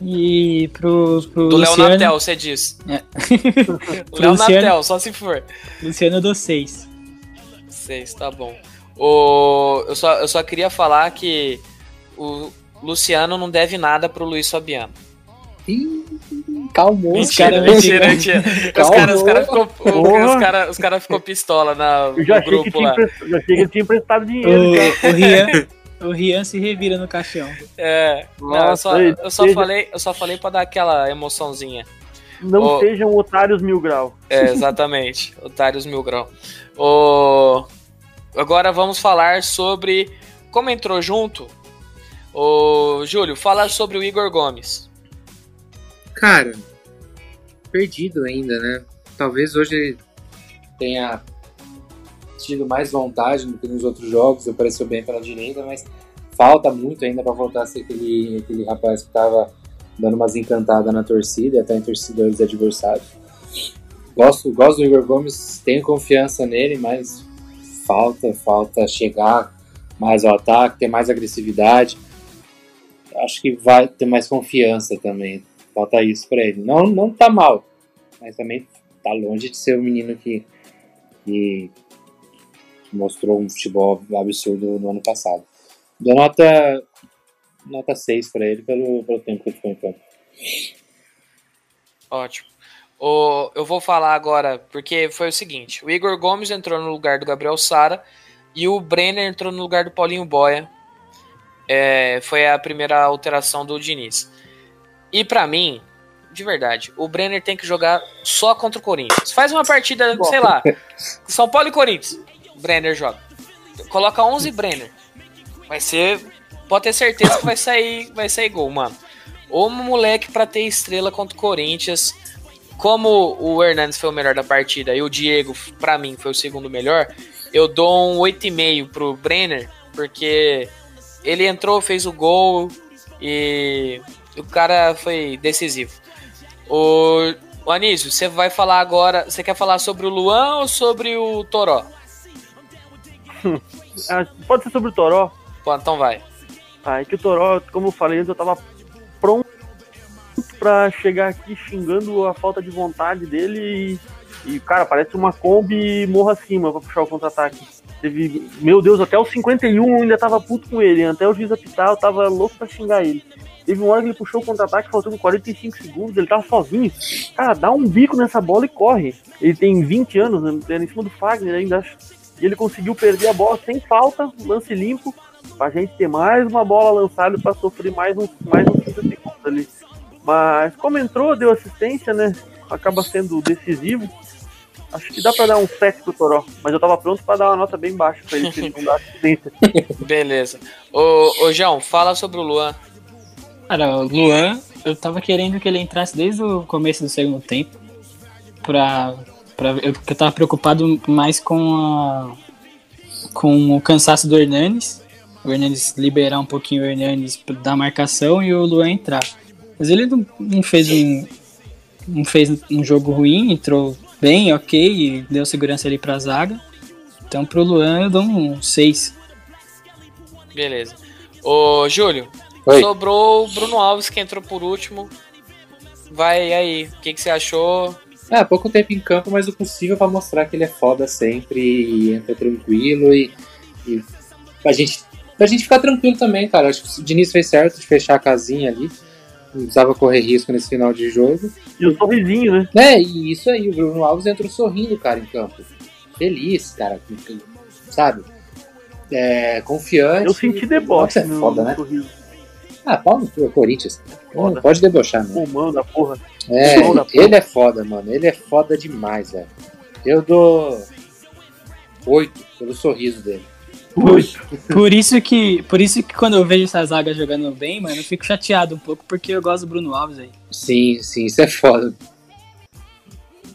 E pro, pro Do Luciano, Leonatel, você diz. É. Leonatel, só se for. Luciano eu dou 6. Seis, tá bom. O, eu, só, eu só queria falar que o Luciano não deve nada pro Luiz Fabiano. Calmou. Mentira, mentira, mentira. mentira. Os caras cara ficou, o- os cara, os cara ficou pistola na, Eu já no grupo tinha lá. emprestado, já achei que ele tinha emprestado dinheiro. O, o, Rian, o Rian se revira no caixão. É, não, eu Nossa, só, eu, só seja- falei, eu só falei pra dar aquela emoçãozinha. Não Ô. sejam otários mil grau. É, exatamente. Otários Mil Grau. O... Agora vamos falar sobre como entrou junto. O Júlio, fala sobre o Igor Gomes. Cara, perdido ainda, né? Talvez hoje tenha tido mais vontade do que nos outros jogos, apareceu bem pela direita, mas falta muito ainda para voltar a ser aquele, aquele rapaz que tava dando umas encantadas na torcida até em torcedores adversários. Gosto, gosto do Igor Gomes, tenho confiança nele, mas falta, falta chegar mais ao ataque, ter mais agressividade. Acho que vai ter mais confiança também. Falta isso pra ele. Não, não tá mal, mas também tá longe de ser o menino que, que mostrou um futebol absurdo no ano passado. Dou nota, nota 6 pra ele pelo, pelo tempo que ele ficou em campo. Ótimo. O, eu vou falar agora, porque foi o seguinte: o Igor Gomes entrou no lugar do Gabriel Sara e o Brenner entrou no lugar do Paulinho Boia. É, foi a primeira alteração do Diniz. E pra mim, de verdade, o Brenner tem que jogar só contra o Corinthians. Faz uma partida, sei lá, São Paulo e Corinthians. Brenner joga. Coloca 11 Brenner. Vai ser, pode ter certeza que vai sair, vai sair gol, mano. Um moleque pra ter estrela contra o Corinthians. Como o Hernandes foi o melhor da partida e o Diego, pra mim, foi o segundo melhor, eu dou um 8,5 pro Brenner, porque ele entrou, fez o gol e o cara foi decisivo. O, o Anísio, você vai falar agora. Você quer falar sobre o Luan ou sobre o Toró? Ah, pode ser sobre o Toró. Pô, então vai. Ah, é que o Toró, como eu falei antes, eu tava pronto pra chegar aqui xingando a falta de vontade dele e, e, cara, parece uma Kombi morra acima pra puxar o contra-ataque. Teve, meu Deus, até o 51 eu ainda tava puto com ele, até o juiz apitar eu tava louco pra xingar ele. Teve uma hora que ele puxou o contra-ataque faltando 45 segundos, ele tava sozinho. Cara, dá um bico nessa bola e corre. Ele tem 20 anos, né? Era em cima do Fagner ainda. E ele conseguiu perder a bola sem falta, lance limpo, pra gente ter mais uma bola lançada pra sofrer mais uns mais uns 30 segundos ali. Mas como entrou, deu assistência, né? Acaba sendo decisivo. Acho que dá pra dar um 7 pro Toró, mas eu tava pronto pra dar uma nota bem baixa pra ele, se ele não dá assistência. Beleza. Ô, ô João, fala sobre o Luan. Cara, o Luan, eu tava querendo que ele entrasse desde o começo do segundo tempo. Pra. pra eu, porque eu tava preocupado mais com a. com o cansaço do Hernanes. O Hernanes liberar um pouquinho o Hernanes da marcação e o Luan entrar. Mas ele não, não fez um. não fez um jogo ruim, entrou bem, ok, e deu segurança ali pra zaga. Então pro Luan eu dou um 6. Beleza. Ô, Júlio, Oi. sobrou o Bruno Alves que entrou por último. Vai aí, o que, que você achou? É, pouco tempo em campo, mas o possível pra mostrar que ele é foda sempre e entra tranquilo e, e a gente, pra gente ficar tranquilo também, cara. Acho que o Diniz fez certo de fechar a casinha ali. Não precisava correr risco nesse final de jogo. E o sorrisinho, né? É, e isso aí, o Bruno Alves entrou sorrindo, cara, em campo. Feliz, cara, sabe? É, confiante. Eu senti deboche. Nossa, é foda, né? sorriso. Ah, pau no cu, é Corinthians. Não Foda. pode debochar, mano. Pulmão da porra. É, Pulmão da porra. ele é foda, mano. Ele é foda demais, velho. Eu dou oito pelo sorriso dele. Por isso que, por isso que quando eu vejo essa zaga jogando bem, mano, eu fico chateado um pouco porque eu gosto do Bruno Alves aí. Sim, sim, isso é foda.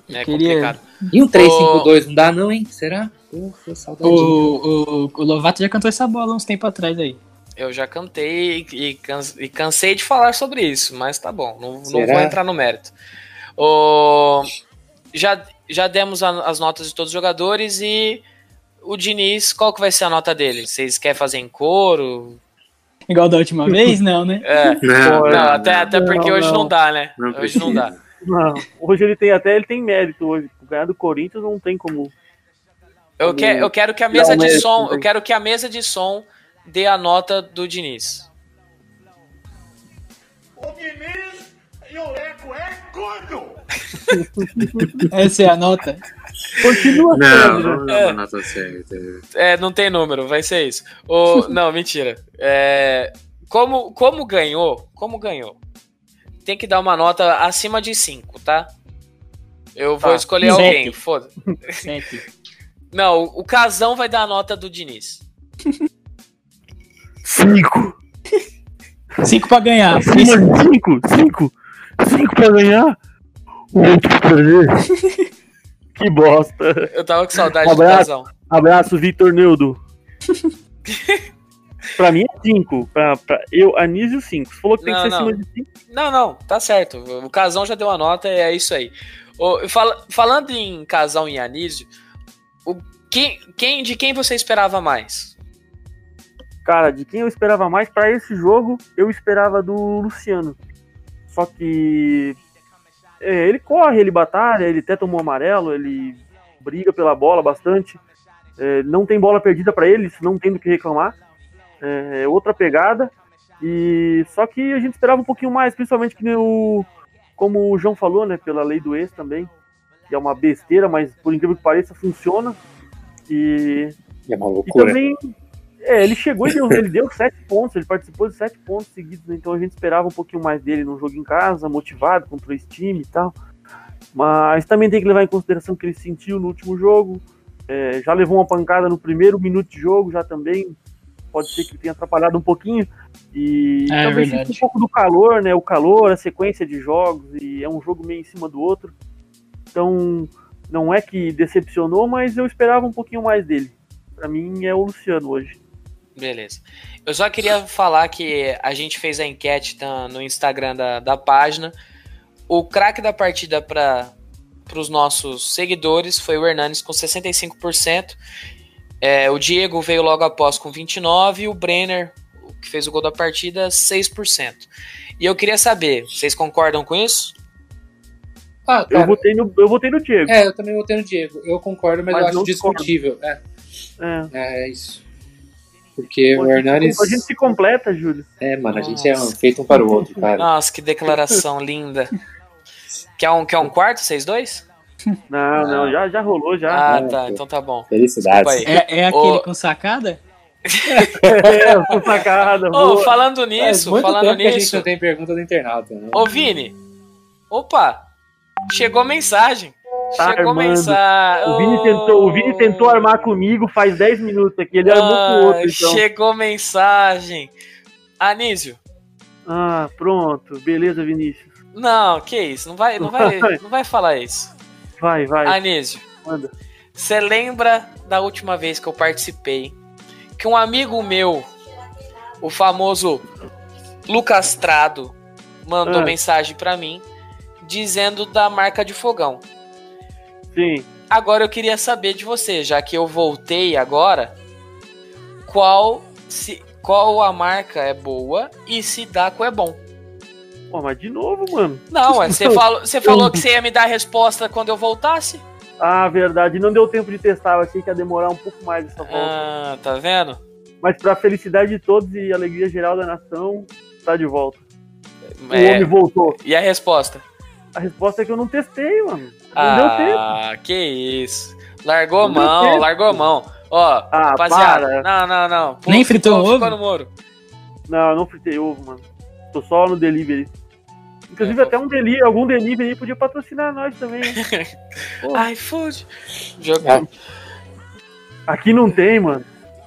É queria- complicado. E um 3-5-2 não dá, não, hein? Será? Saudadinho. O, o, o Lovato já cantou essa bola uns tempos atrás aí. Eu já cantei e, canse- e cansei de falar sobre isso, mas tá bom, não, não vou entrar no mérito. O, já, já demos a- as notas de todos os jogadores e o Diniz, qual que vai ser a nota dele? Vocês querem fazer em coro? Igual da última vez? Não, né? É, Não, não, não, até, até porque Não, hoje não dá, né? Não hoje não dá. Não, hoje ele tem até ele tem mérito hoje. Ganhar do Corinthians não tem como. Eu, que, eu quero que a mesa de mérito som, eu quero que a mesa de som dê a nota do Diniz. O Diniz e o Leco é gordo! Essa é a nota. Continua Não, sendo, não, né? não, certo. É, não tem número, vai ser isso. O, não, mentira. É, como, como ganhou, como ganhou, tem que dar uma nota acima de 5, tá? Eu vou Tá. escolher Sete. alguém, foda. Sete. Não, o, o Casão vai dar a nota do Diniz. Cinco. Cinco pra ganhar. Acima de cinco. Cinco. Cinco pra ganhar. Oito pra perder. que bosta. Eu tava com saudade do Abraço. Casão. Abraço, Vitor Neudo. pra mim é cinco. Pra, pra eu, Anísio, cinco. Você falou que tem Não, que ser não. acima de cinco. Não, não, tá certo. O Casão já deu a nota e é isso aí. O, fala- falando em Casão e Anísio, o, quem, quem, de quem você esperava mais? Cara, de quem eu esperava mais pra esse jogo, eu esperava do Luciano. Só que. É, ele corre, ele batalha, ele até tomou amarelo, ele briga pela bola bastante. É, não tem bola perdida pra ele, isso não tem do que reclamar. É outra pegada. E só que a gente esperava um pouquinho mais, principalmente que o. Como o João falou, né? Pela lei do ex também. Que é uma besteira, mas por incrível que pareça, funciona. E É uma e loucura. também, é, ele chegou e deu, ele deu sete pontos, ele participou de sete pontos seguidos, né? então a gente esperava um pouquinho mais dele no jogo em casa, motivado contra esse time e tal. Mas também tem que levar em consideração que ele sentiu no último jogo, é, já levou uma pancada no primeiro minuto de jogo, já também pode ser que tenha atrapalhado um pouquinho. E É, também verdade. sentiu um pouco do calor, né? O calor, a sequência de jogos, e é um jogo meio em cima do outro. Então, não é que decepcionou, mas eu esperava um pouquinho mais dele. Pra mim é o Luciano hoje. Beleza. Eu só queria falar que a gente fez a enquete tá, no Instagram da, da página. O craque da partida para os nossos seguidores foi o Hernanes com 65%. É, o Diego veio logo após com 29% e o Brenner, que fez o gol da partida, 6%. E eu queria saber, vocês concordam com isso? Ah, Eu cara, votei no, eu votei no Diego. é, eu também votei no Diego. Eu concordo, mas, Mas eu acho discutível. É, É. é isso. Porque Pô, o Hernanes. A gente se completa, Júlio. É, mano, a gente é um, Nossa. feito um para o outro, cara. Nossa, que declaração linda. Quer um, quer um quarto, vocês dois? Não, não, já, já rolou, já. Ah, não, tá, pô. então tá bom. Felicidades. É, é aquele Ô. com sacada? É, foi sacada. Ô, boa. falando nisso, muito falando tempo que a gente nisso. não tem pergunta do internauta, né? Ô, Vini. Opa! Chegou mensagem. Tá Chegou armando. mensagem. O Vini, tentou, o Vini tentou armar comigo faz 10 minutos aqui. Ele armou com o outro, então. Chegou mensagem. Anísio. Ah, pronto. Beleza, Vinícius. Não, que isso? Não vai, não vai, não vai falar isso. Vai, vai. Anísio, Manda. você lembra da última vez que eu participei que um amigo meu, o famoso Lucas Trado, mandou Ah. mensagem pra mim dizendo da marca de fogão. Sim. Agora eu queria saber de você, já que eu voltei agora, qual se qual a marca é boa e se Daco é bom. Pô, mas de novo, mano. Não, ué, você falou, você falou que você ia me dar a resposta quando eu voltasse? Ah, verdade. Não deu tempo de testar. Eu achei que ia demorar um pouco mais essa volta. Ah, tá vendo? Mas pra felicidade de todos e alegria geral da nação, tá de volta. O É, homem voltou. e a resposta? A resposta é que eu não testei, mano. Não deu tempo. Ah, que isso. Largou a Não mão, tempo. largou a mão. Ó, Ah, rapaziada, para. não, não, não. Pô, Nem fritou ovo? no muro. Não, eu não fritei ovo, mano. Tô só no delivery. Inclusive, É, até um delivery, algum delivery podia patrocinar nós também. Ai, food. Jogo. Ah. Aqui não tem, mano.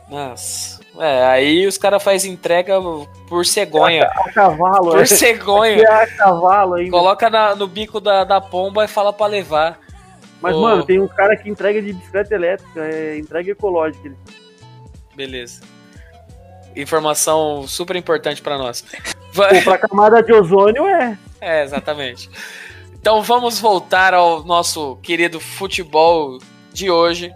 Nossa. É, aí os caras fazem entrega por cegonha. A cavalo, Por é. cegonha. É a cavalo ainda. Coloca na- no bico da, da pomba e fala pra levar. Mas, Ô. mano, tem uns caras que entrega de bicicleta elétrica, é entrega ecológica. Beleza. Informação super importante pra nós. Va- Pô, pra camada de ozônio é. É, exatamente. Então vamos voltar ao nosso querido futebol de hoje.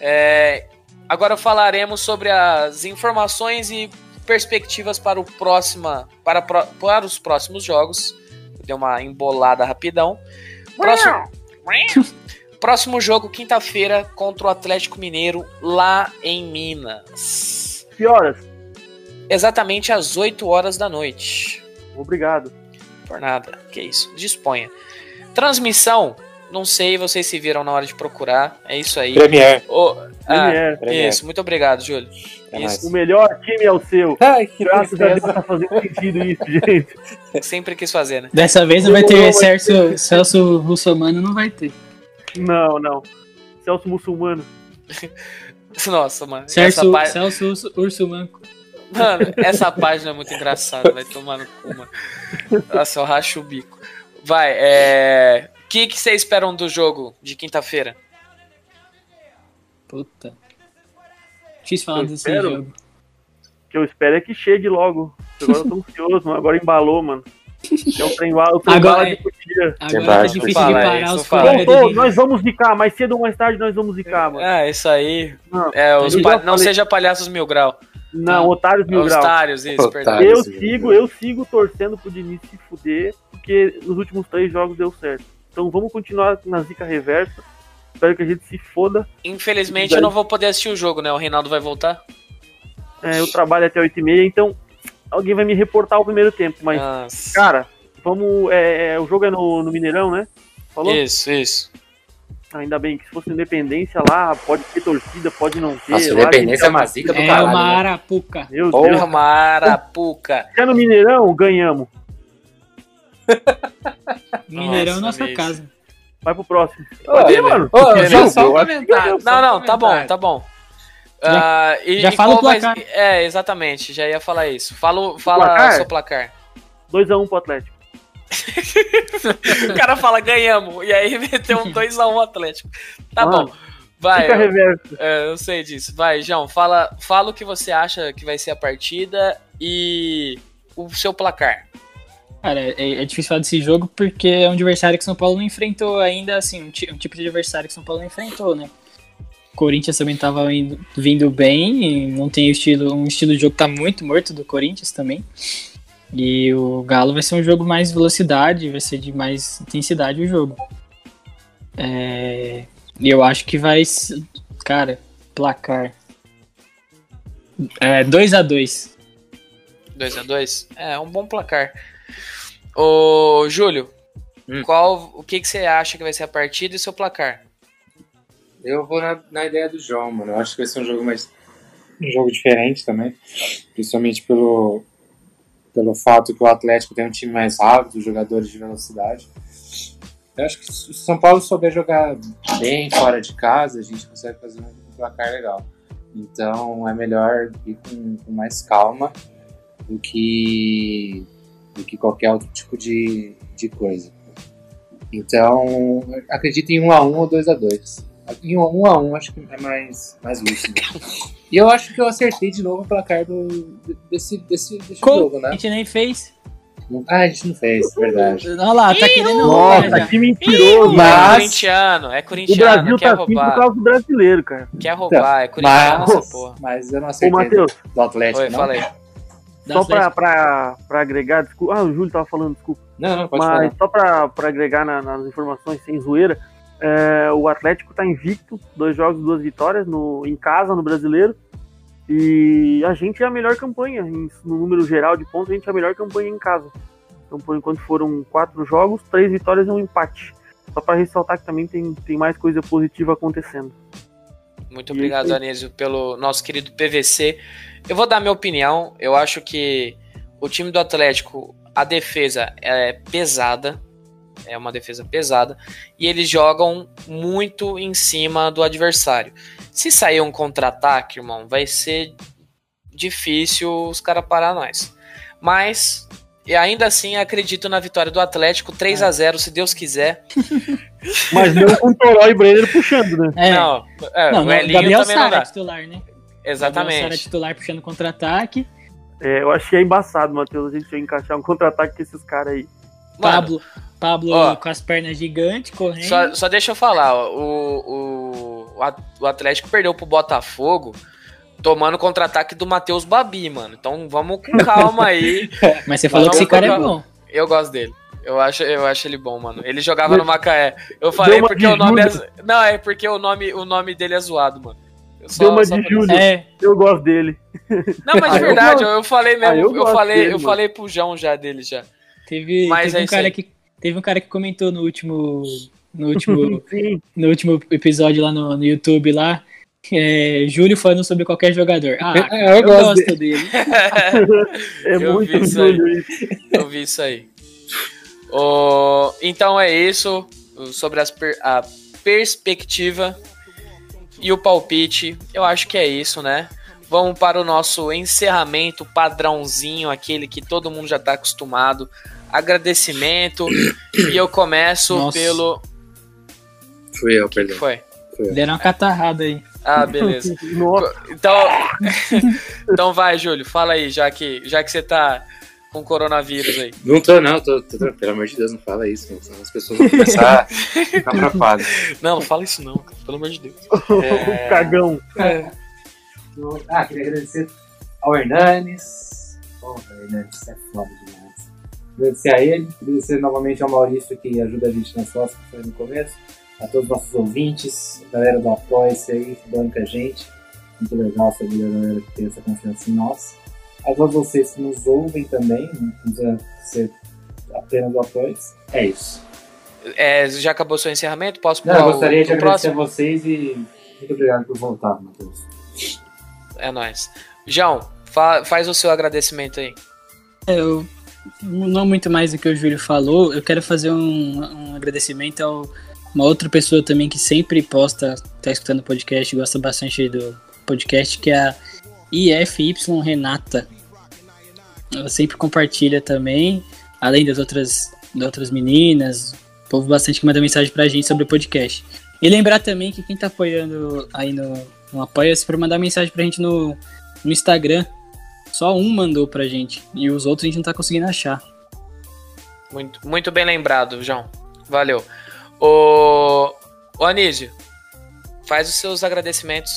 É, agora falaremos sobre as informações e perspectivas para o próxima, para, para os próximos jogos. Deu uma embolada rapidão. Próximo, próximo jogo, quinta-feira, contra o Atlético Mineiro, lá em Minas. Que horas? Exatamente às 8 horas da noite. Obrigado. Por nada. Que isso. Disponha. Transmissão. Não sei, vocês se viram na hora de procurar. É isso aí. Premier. Ô, ah, Premier. Premier. isso, muito obrigado, Júlio. É Isso. O melhor time é o seu. Ai, que Graças a Deus tá fazendo sentido isso, gente. Sempre quis fazer, né? Dessa vez não vai ter Celso, Celso Russomano, não vai ter. Não, não. Celso Muçulmano. Nossa, mano. Celso, pá- Celso Urso, Urso Manco. mano, essa página é muito engraçada. Vai tomar no cu, mano. Nossa, eu racho o bico. Vai, é. O que, que vocês esperam do jogo de quinta-feira? Puta. Difícil falar Eu desse espero. jogo. O que eu espero é que chegue logo. Agora eu tô ansioso, mano. Agora embalou, mano. É o trem bala, o trem Agora bala é- de podia. Agora tá difícil fala de parar os de... nós vamos zicar. Mais cedo ou mais tarde nós vamos zicar, mano. Ah, isso aí. Não, É, os eu pa- Não seja palhaços mil grau. Não, otários mil graus. Otários, isso, perdão. Eu sigo, eu sigo torcendo pro Diniz se fuder, porque nos últimos três jogos deu certo. Então vamos continuar na zica reversa. Espero que a gente se foda. Infelizmente eu não vou poder assistir o jogo, né? O Reinaldo vai voltar. É, eu trabalho até 8h30, então alguém vai me reportar o primeiro tempo. Mas, Nossa. cara, vamos. é, é, o jogo é no, no Mineirão, né? Falou? Isso, isso. Ainda bem que se fosse independência lá, pode ter torcida, pode não ter. Nossa, lá, independência é uma zica do É caralho. uma né? arapuca. Meu Porra. Deus. Marapuca. Se é no Mineirão, ganhamos. Mineirão, Nossa, nossa bicho. casa. Vai pro próximo. Ô, Pode ir, beleza. mano. Ô, Só um eu comentário. Não, só um não, tá bom, tá bom. Já- Ah, e, já e fala qual o placar. É, exatamente, já ia falar isso. Fala, fala placar? o seu placar. 2x1 pro Atlético. O cara fala, ganhamos. E aí meteu um 2x1 Atlético. Tá Mano, bom. Vai, reverso. é, eu sei disso. Vai, João, fala, fala o que você acha que vai ser a partida e o seu placar. Cara, é, é difícil falar desse jogo porque é um adversário que o São Paulo não enfrentou ainda, assim, um, um tipo de adversário que o São Paulo não enfrentou, né? O Corinthians também tava indo- vindo bem, não tem estilo, um estilo de jogo que tá muito morto do Corinthians também. E o Galo vai ser um jogo mais velocidade, vai ser de mais intensidade o jogo. É, eu acho que vai. Cara, placar. É 2x2. 2x2? É, um bom placar. Ô, Júlio, Hum. qual, o que, que você acha que vai ser a partida e o seu placar? Eu vou na, na ideia do João, mano. Eu acho que vai ser um jogo mais. Um jogo diferente também. Principalmente pelo, pelo fato que o Atlético tem um time mais rápido, jogadores de velocidade. Eu acho que se o São Paulo souber jogar bem fora de casa, a gente consegue fazer um placar legal. Então é melhor ir com, com mais calma do que, do que qualquer outro tipo de, de coisa. Então, acredito em 1x1 ou 2x2. Em 1x1 acho que é mais, mais lúcido. E eu acho que eu acertei de novo o placar do, desse, desse, desse jogo, A né? gente nem fez. Ah, a gente não fez, verdade. Olha lá, tá querendo Nossa, roubar que mentiroso. É Mas- corintiano, é O corintiano, Brasil quer tá assim por roubar. causa do brasileiro, cara. Quer roubar, é corintiano Mas, essa porra. mas eu não Ô, acertei Matheus, do Atlético, Oi, não. falei. Da Só pra, pra, pra agregar, desculpa. Ah, o Júlio tava falando, desculpa. Não, não, pode Mas falar. só pra, pra agregar na- nas informações sem zoeira, é, o Atlético tá invicto, dois jogos, duas vitórias no, em casa, no brasileiro. E a gente é a melhor campanha. em- no número geral de pontos, a gente é a melhor campanha em casa. Então, por enquanto, foram quatro jogos, três vitórias e um empate. Só pra ressaltar que também tem, tem mais coisa positiva acontecendo. Muito E obrigado, isso Anísio, pelo nosso querido PVC. Eu vou dar minha opinião. Eu acho que o time do Atlético, a defesa é pesada. É uma defesa pesada. E eles jogam muito em cima do adversário. Se sair um contra-ataque, irmão, vai ser difícil os caras parar nós. Mas, e ainda assim, acredito na vitória do Atlético 3 a 0 se Deus quiser. Mas não com o Toró e Brenner puxando, né? É. Não, é, não, o Elinho Gabriel também Sara é dá. titular, né? Gabriel Sara é Exatamente. titular puxando contra-ataque. É, eu achei embaçado, Matheus, a gente encaixar um contra-ataque com esses caras aí. Mano, Pablo, Pablo ó. com as pernas gigantes, correndo. Só, só deixa eu falar, ó, o, o, o Atlético perdeu pro Botafogo tomando contra-ataque do Matheus Babi, mano. Então vamos com calma aí. Mas você falou que esse cara é bom. Eu gosto dele. Eu acho, eu acho ele bom, mano. Ele jogava no Macaé. Eu falei uma porque o nome é. Não, é porque o nome, o nome dele é zoado, mano. Eu só- Deu uma só de Júlio. isso. É, Eu gosto dele. Não, mas Ah, de eu verdade, gosto. eu, falei mesmo. Ah, eu eu falei, dele, eu mano. falei pro João já dele já. teve, Mas teve é um cara aí. que teve um cara que comentou no último no último no último episódio lá no, no YouTube lá, é, Júlio falando sobre qualquer jogador. Ah, cara, eu eu, gosto gosto dele. É Eu muito vi. Júlio. Eu vi isso aí. Ô, então é isso sobre as per- a perspectiva e o palpite. Eu acho que é isso, né? Vamos para o nosso encerramento padrãozinho, aquele que todo mundo já está acostumado. Agradecimento. e eu começo Nossa. pelo. Fui eu, que perdão. foi? Deram uma catarrada aí. Ah, beleza. Então, então vai, Júlio, fala aí, já que, já que você tá com coronavírus aí. Não tô, não, tô, tô, tô- pelo amor de Deus, não fala isso, senão as pessoas vão começar a ficar preocupadas. Não, não fala isso não, cara, pelo amor de Deus. o cagão. Ah, queria agradecer ao Hernanes. Porra, Hernanes, é foda demais. Agradecer a ele, agradecer novamente ao Maurício que ajuda a gente nas fotos que foi no começo, a todos os nossos ouvintes, a galera do Apoia-se aí, que banca a gente. Muito legal saber a galera que tem essa confiança em nós. A todos vocês que nos ouvem também, não precisa ser apenas do Apoia-se. É isso. É, já acabou seu encerramento? Posso Não, pular eu o- gostaria de o agradecer próximo? a vocês e muito obrigado por voltar, Matheus. É nóis. João, fa- faz o seu agradecimento aí. Eu não muito mais do que o Júlio falou, eu quero fazer um, um agradecimento a uma outra pessoa também que sempre posta, tá escutando o podcast, gosta bastante do podcast, que é a IFY Renata. Ela sempre compartilha também, além das outras, das outras meninas, o povo bastante que manda mensagem pra gente sobre o podcast. E lembrar também que quem tá apoiando aí no, no Apoia-se para mandar mensagem pra gente no, no Instagram. Só um mandou pra gente. E os outros a gente não tá conseguindo achar. Muito, muito bem lembrado, João. Valeu. O, o Anísio, faz os seus agradecimentos.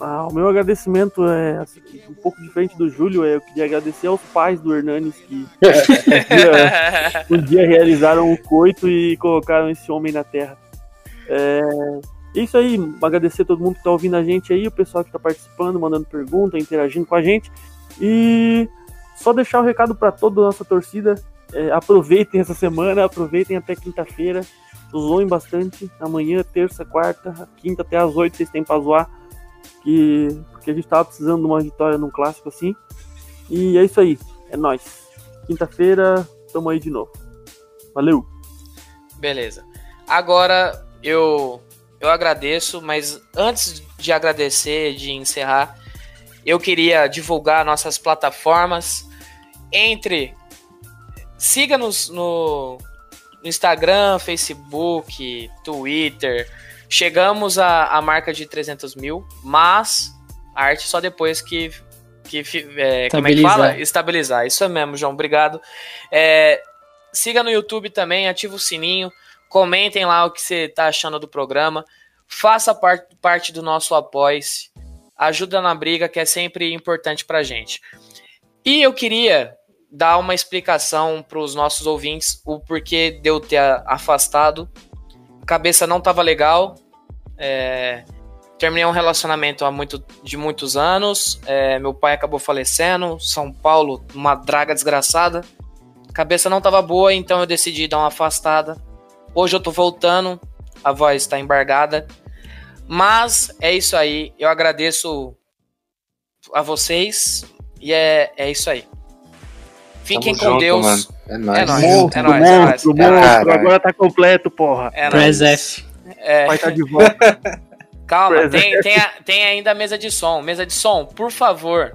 Ah, o meu agradecimento é assim, um pouco diferente do Júlio. É, eu queria agradecer aos pais do Hernanes que um dia, um dia realizaram o coito e colocaram esse homem na terra. É é isso aí, agradecer a todo mundo que tá ouvindo a gente aí, o pessoal que tá participando, mandando pergunta, interagindo com a gente. E só deixar o recado para toda a nossa torcida. é, aproveitem essa semana, aproveitem até quinta-feira. Zoem bastante. Amanhã, terça, quarta, quinta até às oito vocês têm pra zoar. Que, porque a gente tava precisando de uma vitória num clássico assim. E é isso aí. É nóis. Quinta-feira, tamo aí de novo. Valeu! Beleza. Agora eu eu agradeço, mas antes de agradecer, de encerrar, eu queria divulgar nossas plataformas. Entre siga-nos no, no Instagram, Facebook, Twitter. Chegamos à, marca de 300 mil, mas a arte só depois que, que é, como é que fala? Estabilizar. Isso mesmo, João. Obrigado. É, siga no YouTube também, ativa o sininho. Comentem lá o que você tá achando do programa. Faça par- parte do nosso apoio. Ajuda na briga, que é sempre importante pra gente. E eu queria dar uma explicação para os nossos ouvintes o porquê de eu ter afastado. Cabeça não estava legal. É, terminei um relacionamento há muito, de muitos anos. É, meu pai acabou falecendo. São Paulo, uma draga desgraçada. Cabeça não estava boa, então eu decidi dar uma afastada. Hoje eu tô voltando, a voz está embargada. Mas é isso aí. Eu agradeço a vocês. E é, é isso aí. Fiquem Tamo com junto, Deus. mano. É nóis. É nóis. Monstro, É nóis, é nóis. monstro, É nóis. monstro. Caralho. Agora tá completo, porra. É Press nóis. F. É, Vai estar de volta. calma, tem, tem, a- tem ainda a mesa de som. Mesa de som, por favor.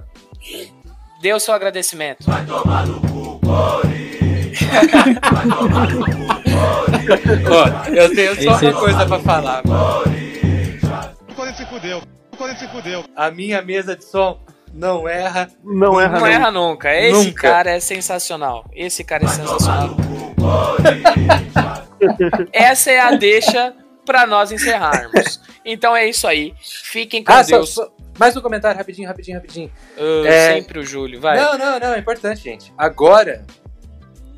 Dê o seu agradecimento. Ó, eu tenho só Esse- uma coisa pra falar. mano. O Corinthians se fudeu. O Corinthians se fudeu. A minha mesa de som não erra. Não erra, Não erra nunca. Esse Nunca. cara é sensacional. Esse cara é sensacional. Essa é a deixa pra nós encerrarmos. Então é isso aí. Fiquem com Ah, só, Deus. só- mais um comentário, rapidinho, rapidinho, rapidinho. Ah, É. Sempre o Júlio, vai. Não, não, não, é importante, gente. Agora,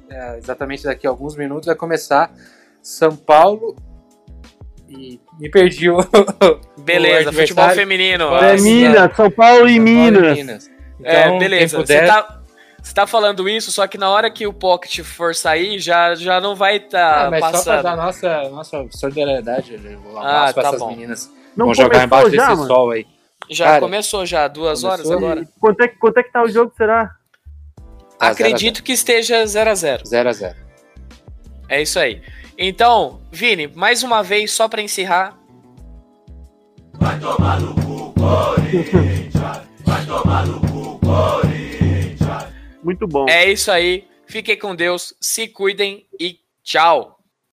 é, exatamente daqui a alguns minutos, vai começar São Paulo e me perdi o. Beleza, o futebol feminino. É Minas, São Paulo e São Paulo Minas. É, Então, beleza. quem Você puder- tá, você tá falando isso, só que na hora que o Pocket for sair, já, já não vai estar Ah, mas só pra passando. dar nossa, nossa solidariedade, vou um Ah, tá essas bom. meninas. Não Vão jogar embaixo já, desse mano? sol aí. Já Cara, começou já, duas horas começou agora. Quanto é, que- quanto é que tá o jogo, será? Tá, Acredito que esteja 0 a 0 0x0. É isso aí. Então, Vini, mais uma vez, só pra encerrar. Muito bom. É isso aí. Fiquem com Deus, se cuidem e tchau.